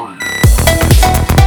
one.